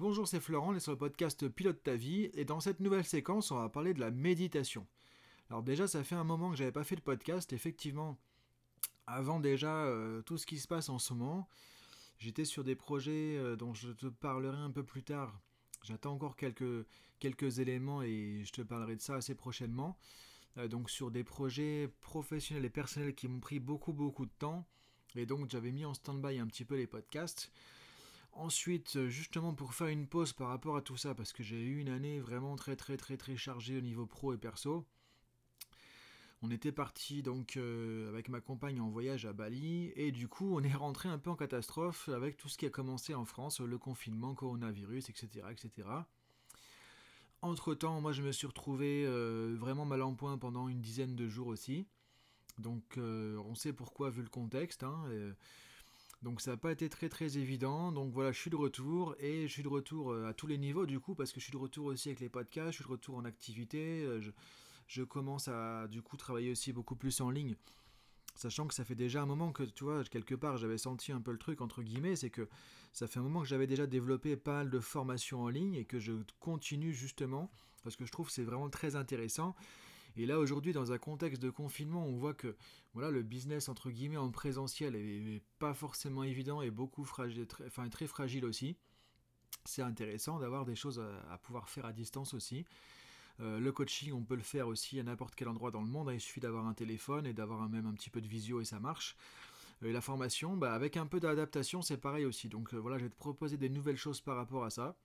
Bonjour, c'est Florent, on est sur le podcast Pilote ta vie, et dans cette nouvelle séquence, on va parler de la méditation. Alors déjà, ça fait un moment que j'avais pas fait de podcast, effectivement, avant déjà euh, tout ce qui se passe en ce moment, j'étais sur des projets euh, dont je te parlerai un peu plus tard. J'attends encore quelques, éléments et je te parlerai de ça assez prochainement. Euh, donc sur des projets professionnels et personnels qui m'ont pris beaucoup beaucoup de temps, et donc j'avais mis en stand-by un petit peu les podcasts. Ensuite, justement pour faire une pause par rapport à tout ça, parce que j'ai eu une année vraiment très très très très chargée au niveau pro et perso. On était parti donc euh, avec ma compagne en voyage à Bali et du coup on est rentré un peu en catastrophe avec tout ce qui a commencé en France, le confinement, coronavirus, etc. etc. Entre temps, moi je me suis retrouvé euh, vraiment mal en point pendant une dizaine de jours aussi. Donc euh, on sait pourquoi vu le contexte. Hein, donc ça n'a pas été très très évident. Donc voilà, je suis de retour et je suis de retour euh, à tous les niveaux du coup parce que je suis de retour aussi avec les podcasts, je suis de retour en activité. Euh, je, commence à du coup travailler aussi beaucoup plus en ligne. Sachant que ça fait déjà un moment que, tu vois, quelque part, j'avais senti un peu le truc, entre guillemets, c'est que ça fait un moment que j'avais déjà développé pas mal de formations en ligne et que je continue justement, parce que je trouve que c'est vraiment très intéressant. Et là aujourd'hui, dans un contexte de confinement, on voit que le business entre guillemets en présentiel est, pas forcément évident et beaucoup fragile, très, fragile aussi. C'est intéressant d'avoir des choses à, pouvoir faire à distance aussi. Euh, le coaching, on peut le faire aussi à n'importe quel endroit dans le monde. Hein. Il suffit d'avoir un téléphone et d'avoir même un petit peu de visio et ça marche. Et la formation, bah, avec un peu d'adaptation, c'est pareil aussi. Donc euh, voilà, je vais te proposer des nouvelles choses par rapport à ça.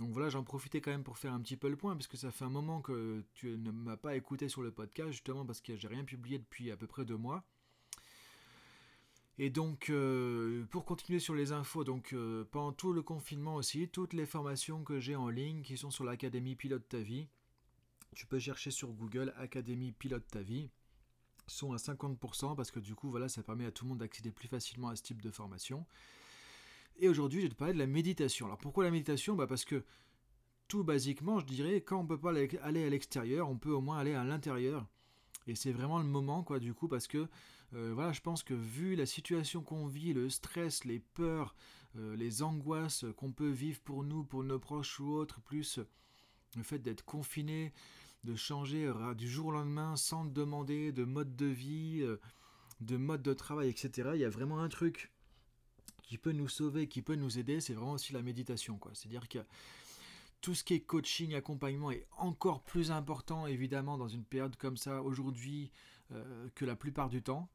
Donc voilà, j'en profitais quand même pour faire un petit peu le point, parce que ça fait un moment que tu ne m'as pas écouté sur le podcast, justement parce que j'ai rien publié depuis à peu près deux mois. Et donc, euh, pour continuer sur les infos, donc euh, pendant tout le confinement aussi, toutes les formations que j'ai en ligne qui sont sur l'Académie Pilote ta vie, tu peux chercher sur Google Académie Pilote ta vie, sont à 50% parce que du coup, voilà, ça permet à tout le monde d'accéder plus facilement à ce type de formation. Et aujourd'hui, je vais te parler de la méditation. Alors pourquoi la méditation? Bah Parce que tout basiquement, je dirais, quand on ne peut pas aller à l'extérieur, on peut au moins aller à l'intérieur. Et c'est vraiment le moment, quoi, du coup, parce que, euh, voilà, je pense que vu la situation qu'on vit, le stress, les peurs, euh, les angoisses qu'on peut vivre pour nous, pour nos proches ou autres, plus le fait d'être confiné, de changer euh, du jour au lendemain sans demander de mode de vie, de mode de travail, etc., il y a vraiment un truc qui peut nous sauver, qui peut nous aider, c'est vraiment aussi la méditation. C'est-à-dire que tout ce qui est coaching, accompagnement est encore plus important, évidemment, dans une période comme ça aujourd'hui euh, que la plupart du temps.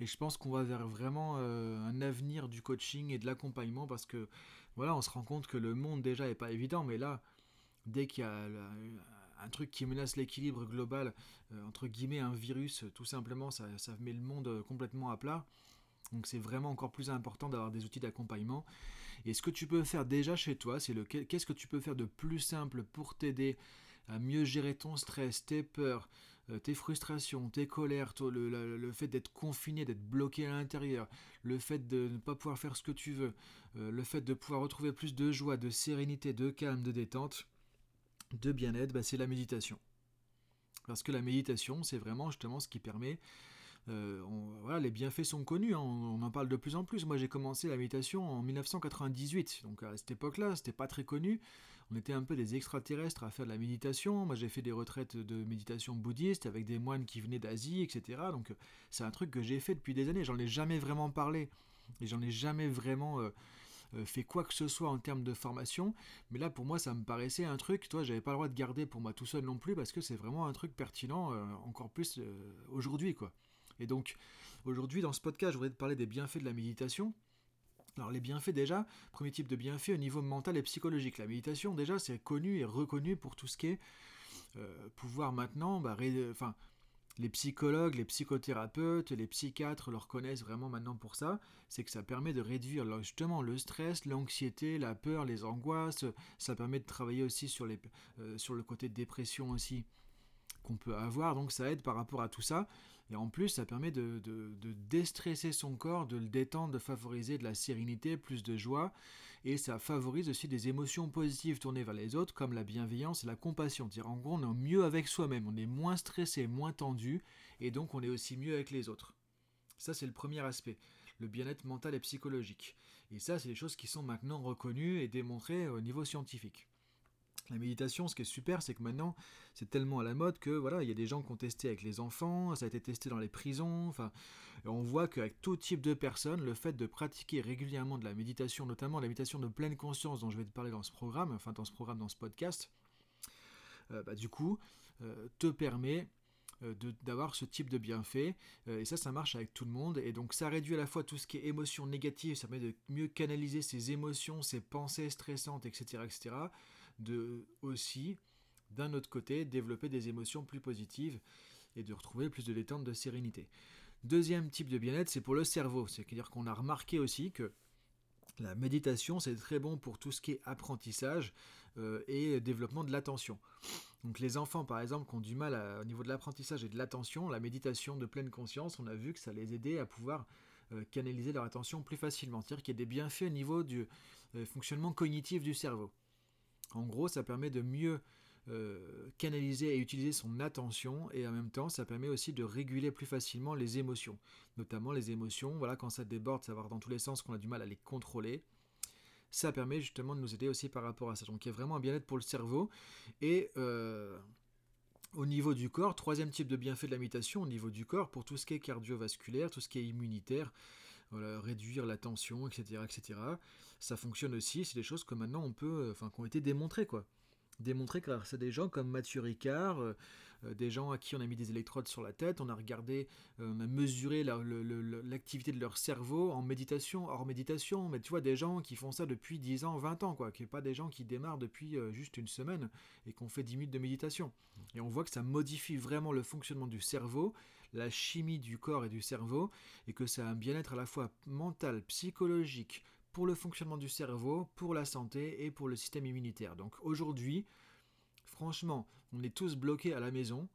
Et je pense qu'on va vers vraiment euh, un avenir du coaching et de l'accompagnement parce que voilà, on se rend compte que le monde déjà est pas évident, mais là, dès qu'il y a un truc qui menace l'équilibre global, euh, entre guillemets un virus, tout simplement, ça met le monde complètement à plat. Donc c'est vraiment encore plus important d'avoir des outils d'accompagnement. Et ce que tu peux faire déjà chez toi, c'est le qu'est-ce que tu peux faire de plus simple pour t'aider à mieux gérer ton stress, tes peurs, euh, tes frustrations, tes colères, le, fait d'être confiné, d'être bloqué à l'intérieur, le fait de ne pas pouvoir faire ce que tu veux, euh, le fait de pouvoir retrouver plus de joie, de sérénité, de calme, de détente, de bien-être, bah, c'est la méditation. Parce que la méditation, c'est vraiment justement ce qui permet euh, voilà, les bienfaits sont connus, hein, on, en parle de plus en plus. Moi j'ai commencé la méditation en 1998, donc à cette époque-là c'était pas très connu. On était un peu des extraterrestres à faire de la méditation. Moi j'ai fait des retraites de méditation bouddhiste avec des moines qui venaient d'Asie, etc. Donc c'est un truc que j'ai fait depuis des années, j'en ai jamais vraiment parlé et j'en ai jamais vraiment... Euh, euh, fait quoi que ce soit en termes de formation, mais là pour moi ça me paraissait un truc, toi j'avais pas le droit de garder pour moi tout seul non plus parce que c'est vraiment un truc pertinent encore plus aujourd'hui quoi. Et donc, aujourd'hui, dans ce podcast, je voudrais te parler des bienfaits de la méditation. Alors les bienfaits déjà, premier type de bienfait au niveau mental et psychologique. La méditation déjà c'est connu et reconnu pour tout ce qui est euh, pouvoir maintenant, bah, enfin les psychologues, les psychothérapeutes, les psychiatres le reconnaissent vraiment maintenant pour ça, c'est que ça permet de réduire justement le stress, l'anxiété, la peur, les angoisses, ça permet de travailler aussi sur, les, euh, sur le côté de dépression aussi qu'on peut avoir, donc ça aide par rapport à tout ça. Et en plus, ça permet de, déstresser son corps, de le détendre, de favoriser de la sérénité, plus de joie. Et ça favorise aussi des émotions positives tournées vers les autres, comme la bienveillance et la compassion. Dire en gros, on est mieux avec soi-même, on est moins stressé, moins tendu, et donc on est aussi mieux avec les autres. Ça, c'est le premier aspect, le bien-être mental et psychologique. Et ça, c'est des choses qui sont maintenant reconnues et démontrées au niveau scientifique. La méditation, ce qui est super, c'est que maintenant, c'est tellement à la mode que voilà, il y a des gens qui ont testé avec les enfants, ça a été testé dans les prisons. Enfin, on voit qu'avec tout type de personnes, le fait de pratiquer régulièrement de la méditation, notamment la méditation de pleine conscience dont je vais te parler dans ce programme, enfin dans ce programme, dans ce podcast, euh, bah, du coup, euh, te permet euh, d'avoir ce type de bienfait. et ça, ça marche avec tout le monde. Et donc, ça réduit à la fois tout ce qui est émotions négatives, ça permet de mieux canaliser ses émotions, ses pensées stressantes, etc., etc de aussi, d'un autre côté, développer des émotions plus positives et de retrouver plus de détente, de sérénité. Deuxième type de bien-être, c'est pour le cerveau. C'est-à-dire qu'on a remarqué aussi que la méditation, c'est très bon pour tout ce qui est apprentissage euh, et développement de l'attention. Donc les enfants, par exemple, qui ont du mal au niveau de l'apprentissage et de l'attention, la méditation de pleine conscience, on a vu que ça les aidait à pouvoir euh, canaliser leur attention plus facilement. C'est-à-dire qu'il y a des bienfaits au niveau du euh, fonctionnement cognitif du cerveau. En gros, ça permet de mieux euh, canaliser et utiliser son attention et en même temps, ça permet aussi de réguler plus facilement les émotions, notamment les émotions. Voilà, quand ça déborde, ça va dans tous les sens, qu'on a du mal à les contrôler. Ça permet justement de nous aider aussi par rapport à ça. Donc il y a vraiment un bien-être pour le cerveau. Et euh, au niveau du corps, troisième type de bienfait de la méditation, au niveau du corps, pour tout ce qui est cardiovasculaire, tout ce qui est immunitaire, réduire la tension, etc., etc. Ça fonctionne aussi, c'est des choses que maintenant on peut, euh, enfin, qui ont été démontrées, quoi. Démontrées grâce à des gens comme Mathieu Ricard, euh, euh, des gens à qui on a mis des électrodes sur la tête, on a regardé, on a mesuré l'activité de leur cerveau en méditation, hors méditation, mais tu vois, des gens qui font ça depuis 10 ans, 20 ans, quoi, qui pas des gens qui démarrent depuis juste une semaine et qu'on fait 10 minutes de méditation. Et on voit que ça modifie vraiment le fonctionnement du cerveau, la chimie du corps et du cerveau, et que ça a un bien-être à la fois mental, psychologique, pour le fonctionnement du cerveau, pour la santé et pour le système immunitaire. Donc aujourd'hui, franchement, on est tous bloqués à la maison.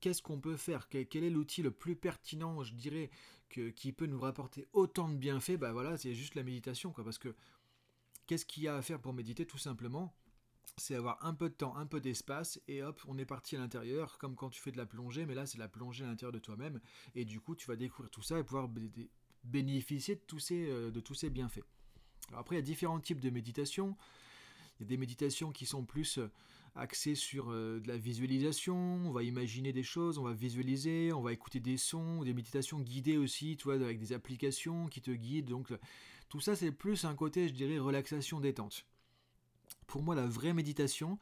Qu'est-ce qu'on peut faire? Quel est l'outil le plus pertinent, je dirais, que, qui peut nous rapporter autant de bienfaits? Bah voilà, c'est juste la méditation, quoi. Parce que qu'est-ce qu'il y a à faire pour méditer Tout simplement, c'est avoir un peu de temps, un peu d'espace, et hop, on est parti à l'intérieur, comme quand tu fais de la plongée, mais là c'est la plongée à l'intérieur de toi-même, et du coup tu vas découvrir tout ça et pouvoir bénéficier de tous ces, euh, de tous ces bienfaits. après, il y a différents types de méditation. Il y a des méditations qui sont plus euh, axées sur euh, de la visualisation, on va imaginer des choses, on va visualiser, on va écouter des sons, des méditations guidées aussi, tu vois, avec des applications qui te guident. Donc tout ça, c'est plus un côté, je dirais, relaxation détente. Pour moi, la vraie méditation,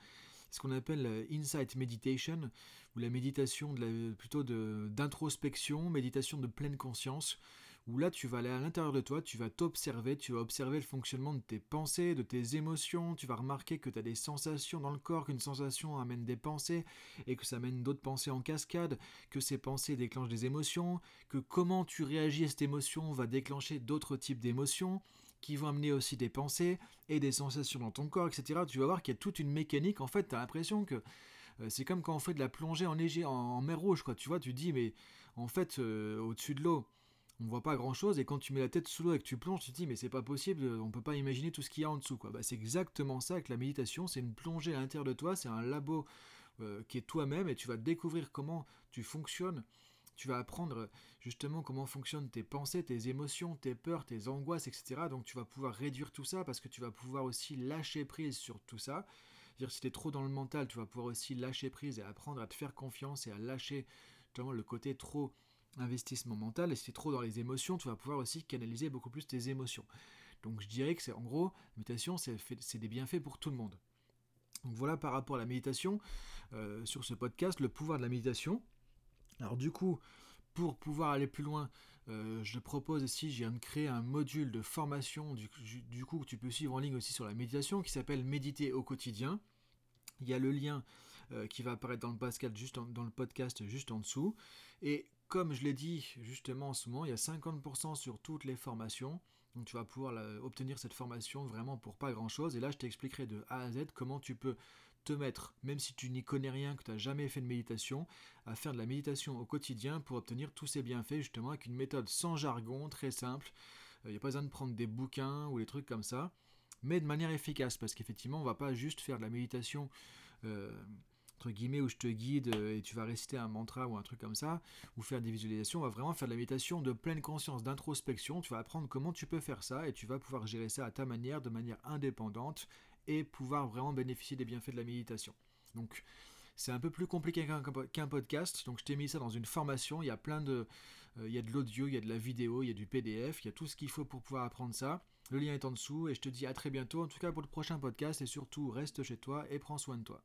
ce qu'on appelle insight meditation, ou la méditation de plutôt d'introspection, méditation de pleine conscience, où là tu vas aller à l'intérieur de toi, tu vas t'observer, tu vas observer le fonctionnement de tes pensées, de tes émotions, tu vas remarquer que tu as des sensations dans le corps, qu'une sensation amène des pensées, et que ça amène d'autres pensées en cascade, que ces pensées déclenchent des émotions, que comment tu réagis à cette émotion va déclencher d'autres types d'émotions, qui vont amener aussi des pensées et des sensations dans ton corps, etc. Tu vas voir qu'il y a toute une mécanique. En fait, tu as l'impression que euh, c'est comme quand on fait de la plongée en, en, mer rouge, quoi. Tu vois, tu dis, mais en fait, euh, au-dessus de l'eau, on voit pas grand chose. Et quand tu mets la tête sous l'eau et que tu plonges, tu te dis, mais c'est pas possible, on peut pas imaginer tout ce qu'il y a en dessous, quoi. Bah, c'est exactement ça avec la méditation. C'est une plongée à l'intérieur de toi, c'est un labo euh, qui est toi-même et tu vas découvrir comment tu fonctionnes tu vas apprendre justement comment fonctionnent tes pensées, tes émotions, tes peurs, tes angoisses, etc. Donc tu vas pouvoir réduire tout ça parce que tu vas pouvoir aussi lâcher prise sur tout ça. dire si tu es trop dans le mental, tu vas pouvoir aussi lâcher prise et apprendre à te faire confiance et à lâcher justement le côté trop investissement mental. Et si tu es trop dans les émotions, tu vas pouvoir aussi canaliser beaucoup plus tes émotions. Donc je dirais que c'est en gros, la méditation, c'est des bienfaits pour tout le monde. Donc voilà par rapport à la méditation, euh, sur ce podcast, le pouvoir de la méditation. Alors du coup, pour pouvoir aller plus loin, euh, je propose ici, de créer un module de formation, du, coup que tu peux suivre en ligne aussi sur la méditation, qui s'appelle Méditer au quotidien. Il y a le lien euh, qui va apparaître dans le, podcast juste dans le podcast juste en dessous. Et comme je l'ai dit justement en ce moment, il y a 50% sur toutes les formations. Donc tu vas pouvoir obtenir cette formation vraiment pour pas grand chose. Et là, je t'expliquerai de A à Z comment tu peux te mettre, même si tu n'y connais rien, que tu n'as jamais fait de méditation, à faire de la méditation au quotidien pour obtenir tous ces bienfaits, justement avec une méthode sans jargon, très simple. Il euh, n'y a pas besoin de prendre des bouquins ou des trucs comme ça, mais de manière efficace, parce qu'effectivement, on ne va pas juste faire de la méditation. Euh, entre guillemets, où je te guide et tu vas réciter un mantra ou un truc comme ça, ou faire des visualisations, on va vraiment faire de la méditation de pleine conscience, d'introspection. Tu vas apprendre comment tu peux faire ça et tu vas pouvoir gérer ça à ta manière, de manière indépendante et pouvoir vraiment bénéficier des bienfaits de la méditation. Donc, c'est un peu plus compliqué qu'un podcast, donc je t'ai mis ça dans une formation. Il y a plein de, euh, il y a de l'audio, il y a de la vidéo, il y a du PDF, il y a tout ce qu'il faut pour pouvoir apprendre ça. Le lien est en dessous et je te dis à très bientôt, en tout cas pour le prochain podcast et surtout reste chez toi et prends soin de toi.